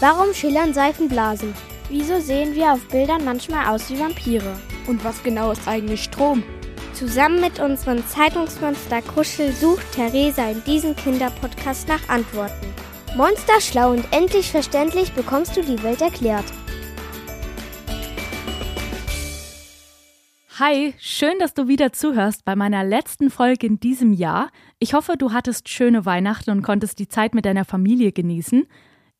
Warum schillern Seifenblasen? Wieso sehen wir auf Bildern manchmal aus wie Vampire? Und was genau ist eigentlich Strom? Zusammen mit unserem Zeitungsmonster Kuschel sucht Theresa in diesem Kinderpodcast nach Antworten. Monster schlau und endlich verständlich bekommst du die Welt erklärt. Hi, schön, dass du wieder zuhörst bei meiner letzten Folge in diesem Jahr. Ich hoffe, du hattest schöne Weihnachten und konntest die Zeit mit deiner Familie genießen.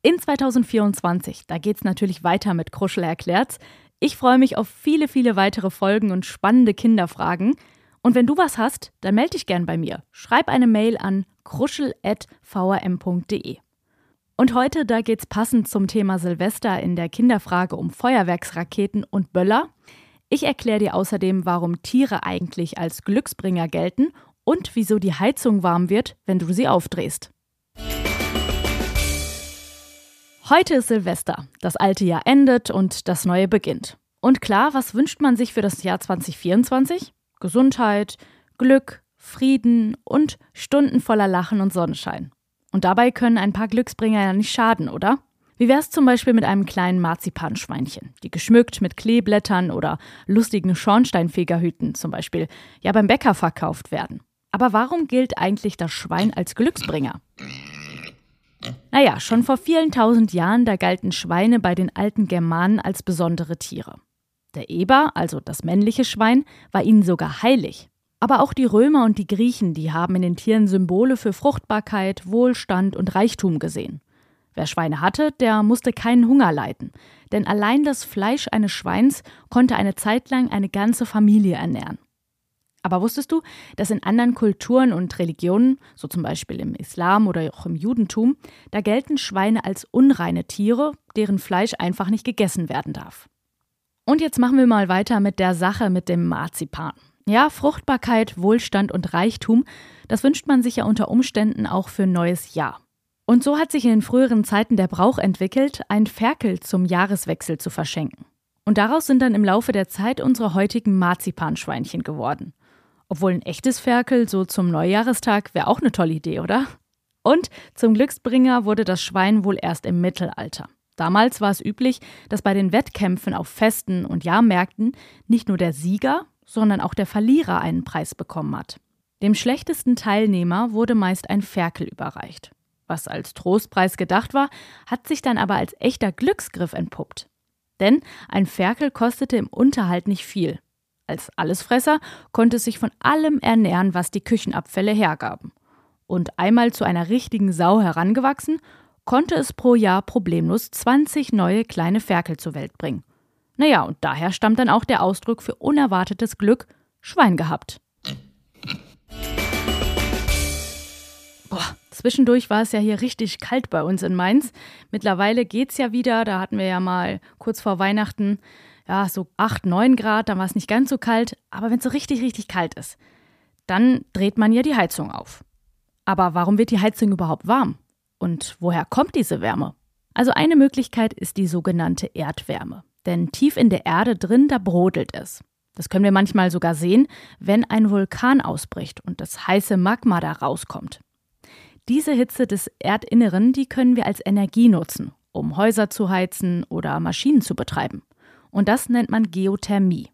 In 2024, da geht's natürlich weiter mit Kruschel erklärt's. Ich freue mich auf viele, viele weitere Folgen und spannende Kinderfragen. Und wenn du was hast, dann melde dich gern bei mir. Schreib eine Mail an kruschel.vrm.de. Und heute, da geht's passend zum Thema Silvester in der Kinderfrage um Feuerwerksraketen und Böller. Ich erkläre dir außerdem, warum Tiere eigentlich als Glücksbringer gelten und wieso die Heizung warm wird, wenn du sie aufdrehst. Heute ist Silvester. Das alte Jahr endet und das neue beginnt. Und klar, was wünscht man sich für das Jahr 2024? Gesundheit, Glück, Frieden und Stunden voller Lachen und Sonnenschein. Und dabei können ein paar Glücksbringer ja nicht schaden, oder? Wie wär's zum Beispiel mit einem kleinen Marzipanschweinchen, die geschmückt mit Kleeblättern oder lustigen Schornsteinfegerhüten zum Beispiel ja beim Bäcker verkauft werden? Aber warum gilt eigentlich das Schwein als Glücksbringer? Naja, schon vor vielen tausend Jahren, da galten Schweine bei den alten Germanen als besondere Tiere. Der Eber, also das männliche Schwein, war ihnen sogar heilig. Aber auch die Römer und die Griechen, die haben in den Tieren Symbole für Fruchtbarkeit, Wohlstand und Reichtum gesehen. Wer Schweine hatte, der musste keinen Hunger leiden, denn allein das Fleisch eines Schweins konnte eine Zeit lang eine ganze Familie ernähren. Aber wusstest du, dass in anderen Kulturen und Religionen, so zum Beispiel im Islam oder auch im Judentum, da gelten Schweine als unreine Tiere, deren Fleisch einfach nicht gegessen werden darf? Und jetzt machen wir mal weiter mit der Sache mit dem Marzipan. Ja, Fruchtbarkeit, Wohlstand und Reichtum, das wünscht man sich ja unter Umständen auch für ein neues Jahr. Und so hat sich in den früheren Zeiten der Brauch entwickelt, ein Ferkel zum Jahreswechsel zu verschenken. Und daraus sind dann im Laufe der Zeit unsere heutigen Marzipanschweinchen geworden. Obwohl ein echtes Ferkel so zum Neujahrestag wäre auch eine tolle Idee, oder? Und zum Glücksbringer wurde das Schwein wohl erst im Mittelalter. Damals war es üblich, dass bei den Wettkämpfen auf Festen und Jahrmärkten nicht nur der Sieger, sondern auch der Verlierer einen Preis bekommen hat. Dem schlechtesten Teilnehmer wurde meist ein Ferkel überreicht. Was als Trostpreis gedacht war, hat sich dann aber als echter Glücksgriff entpuppt. Denn ein Ferkel kostete im Unterhalt nicht viel. Als Allesfresser konnte es sich von allem ernähren, was die Küchenabfälle hergaben. Und einmal zu einer richtigen Sau herangewachsen, konnte es pro Jahr problemlos 20 neue kleine Ferkel zur Welt bringen. Naja, und daher stammt dann auch der Ausdruck für unerwartetes Glück Schwein gehabt. Boah, zwischendurch war es ja hier richtig kalt bei uns in Mainz. Mittlerweile geht's ja wieder. Da hatten wir ja mal kurz vor Weihnachten ja so 8, 9 Grad. Da war es nicht ganz so kalt. Aber wenn es so richtig, richtig kalt ist, dann dreht man ja die Heizung auf. Aber warum wird die Heizung überhaupt warm? Und woher kommt diese Wärme? Also eine Möglichkeit ist die sogenannte Erdwärme. Denn tief in der Erde drin, da brodelt es. Das können wir manchmal sogar sehen, wenn ein Vulkan ausbricht und das heiße Magma da rauskommt. Diese Hitze des Erdinneren, die können wir als Energie nutzen, um Häuser zu heizen oder Maschinen zu betreiben. Und das nennt man Geothermie.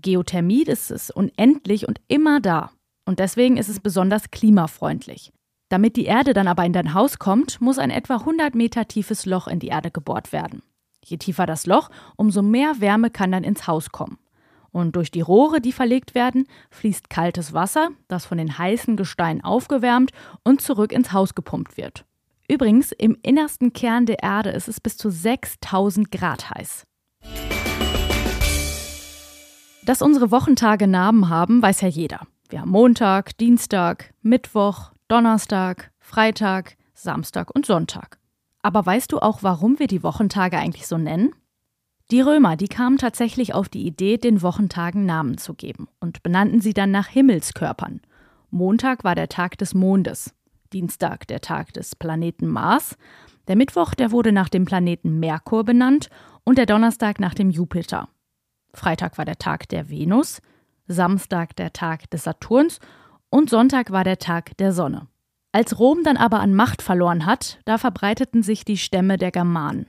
Geothermie ist unendlich und immer da. Und deswegen ist es besonders klimafreundlich. Damit die Erde dann aber in dein Haus kommt, muss ein etwa 100 Meter tiefes Loch in die Erde gebohrt werden. Je tiefer das Loch, umso mehr Wärme kann dann ins Haus kommen. Und durch die Rohre, die verlegt werden, fließt kaltes Wasser, das von den heißen Gesteinen aufgewärmt und zurück ins Haus gepumpt wird. Übrigens, im innersten Kern der Erde ist es bis zu 6000 Grad heiß. Dass unsere Wochentage Namen haben, weiß ja jeder. Wir haben Montag, Dienstag, Mittwoch, Donnerstag, Freitag, Samstag und Sonntag. Aber weißt du auch, warum wir die Wochentage eigentlich so nennen? Die Römer, die kamen tatsächlich auf die Idee, den Wochentagen Namen zu geben und benannten sie dann nach Himmelskörpern. Montag war der Tag des Mondes, Dienstag der Tag des Planeten Mars, der Mittwoch, der wurde nach dem Planeten Merkur benannt und der Donnerstag nach dem Jupiter. Freitag war der Tag der Venus, Samstag der Tag des Saturns und Sonntag war der Tag der Sonne. Als Rom dann aber an Macht verloren hat, da verbreiteten sich die Stämme der Germanen.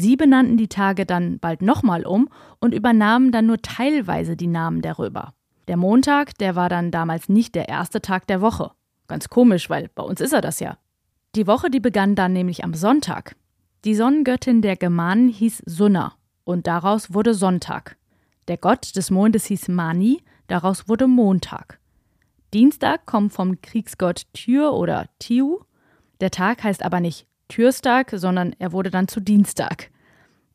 Sie benannten die Tage dann bald nochmal um und übernahmen dann nur teilweise die Namen der Römer. Der Montag, der war dann damals nicht der erste Tag der Woche. Ganz komisch, weil bei uns ist er das ja. Die Woche, die begann dann nämlich am Sonntag. Die Sonnengöttin der Germanen hieß Sunna und daraus wurde Sonntag. Der Gott des Mondes hieß Mani, daraus wurde Montag. Dienstag kommt vom Kriegsgott Tyr oder Tiu. Der Tag heißt aber nicht Türstag, sondern er wurde dann zu Dienstag.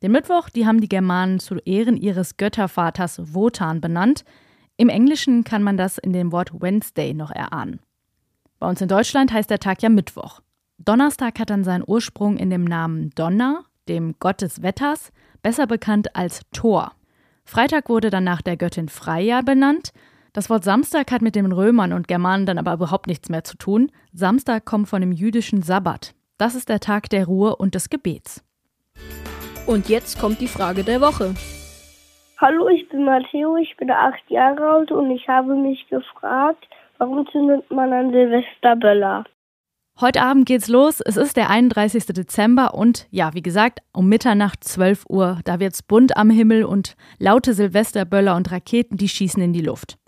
Den Mittwoch, die haben die Germanen zu Ehren ihres Göttervaters Wotan benannt. Im Englischen kann man das in dem Wort Wednesday noch erahnen. Bei uns in Deutschland heißt der Tag ja Mittwoch. Donnerstag hat dann seinen Ursprung in dem Namen Donner, dem Gott des Wetters, besser bekannt als Thor. Freitag wurde dann nach der Göttin Freya benannt. Das Wort Samstag hat mit den Römern und Germanen dann aber überhaupt nichts mehr zu tun. Samstag kommt von dem jüdischen Sabbat. Das ist der Tag der Ruhe und des Gebets. Und jetzt kommt die Frage der Woche. Hallo, ich bin Matteo, ich bin acht Jahre alt und ich habe mich gefragt, warum zündet man an Silvester Böller? Heute Abend geht's los. Es ist der 31. Dezember und ja, wie gesagt, um Mitternacht 12 Uhr, da wird's bunt am Himmel und laute Silvesterböller und Raketen, die schießen in die Luft.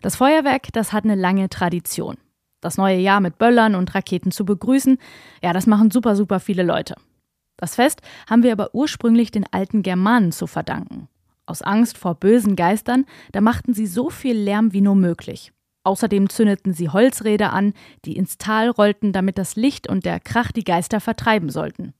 Das Feuerwerk, das hat eine lange Tradition. Das neue Jahr mit Böllern und Raketen zu begrüßen, ja, das machen super, super viele Leute. Das Fest haben wir aber ursprünglich den alten Germanen zu verdanken. Aus Angst vor bösen Geistern, da machten sie so viel Lärm wie nur möglich. Außerdem zündeten sie Holzräder an, die ins Tal rollten, damit das Licht und der Krach die Geister vertreiben sollten.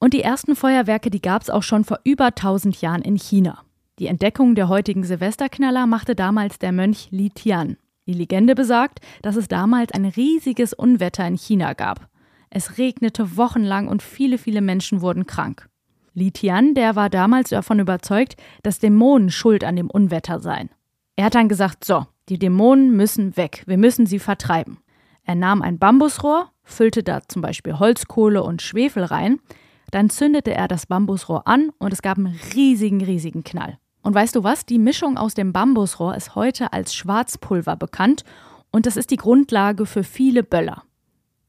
Und die ersten Feuerwerke, die gab es auch schon vor über 1000 Jahren in China. Die Entdeckung der heutigen Silvesterknaller machte damals der Mönch Li Tian. Die Legende besagt, dass es damals ein riesiges Unwetter in China gab. Es regnete wochenlang und viele, viele Menschen wurden krank. Li Tian, der war damals davon überzeugt, dass Dämonen schuld an dem Unwetter seien. Er hat dann gesagt, so, die Dämonen müssen weg, wir müssen sie vertreiben. Er nahm ein Bambusrohr, füllte da zum Beispiel Holzkohle und Schwefel rein, dann zündete er das Bambusrohr an und es gab einen riesigen, riesigen Knall. Und weißt du was? Die Mischung aus dem Bambusrohr ist heute als Schwarzpulver bekannt und das ist die Grundlage für viele Böller.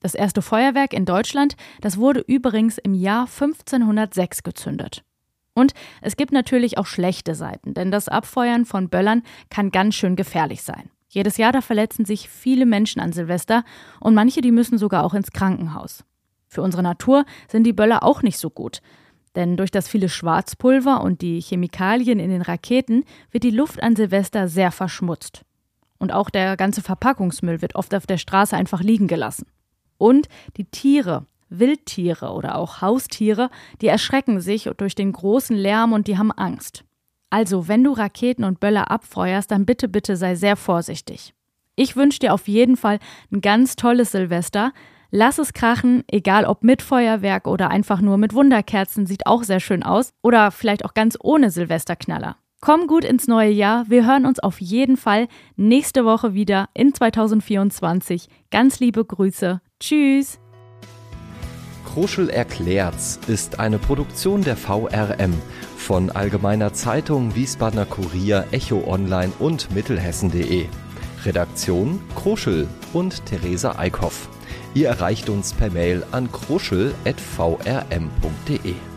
Das erste Feuerwerk in Deutschland, das wurde übrigens im Jahr 1506 gezündet. Und es gibt natürlich auch schlechte Seiten, denn das Abfeuern von Böllern kann ganz schön gefährlich sein. Jedes Jahr da verletzen sich viele Menschen an Silvester und manche, die müssen sogar auch ins Krankenhaus. Für unsere Natur sind die Böller auch nicht so gut. Denn durch das viele Schwarzpulver und die Chemikalien in den Raketen wird die Luft an Silvester sehr verschmutzt. Und auch der ganze Verpackungsmüll wird oft auf der Straße einfach liegen gelassen. Und die Tiere, Wildtiere oder auch Haustiere, die erschrecken sich durch den großen Lärm und die haben Angst. Also, wenn du Raketen und Böller abfeuerst, dann bitte, bitte sei sehr vorsichtig. Ich wünsche dir auf jeden Fall ein ganz tolles Silvester. Lass es krachen, egal ob mit Feuerwerk oder einfach nur mit Wunderkerzen, sieht auch sehr schön aus. Oder vielleicht auch ganz ohne Silvesterknaller. Komm gut ins neue Jahr. Wir hören uns auf jeden Fall nächste Woche wieder in 2024. Ganz liebe Grüße. Tschüss. Kruschel erklärt's ist eine Produktion der VRM von Allgemeiner Zeitung, Wiesbadener Kurier, Echo Online und Mittelhessen.de. Redaktion Kruschel und Theresa Eickhoff. Ihr erreicht uns per Mail an kruschel.vrm.de.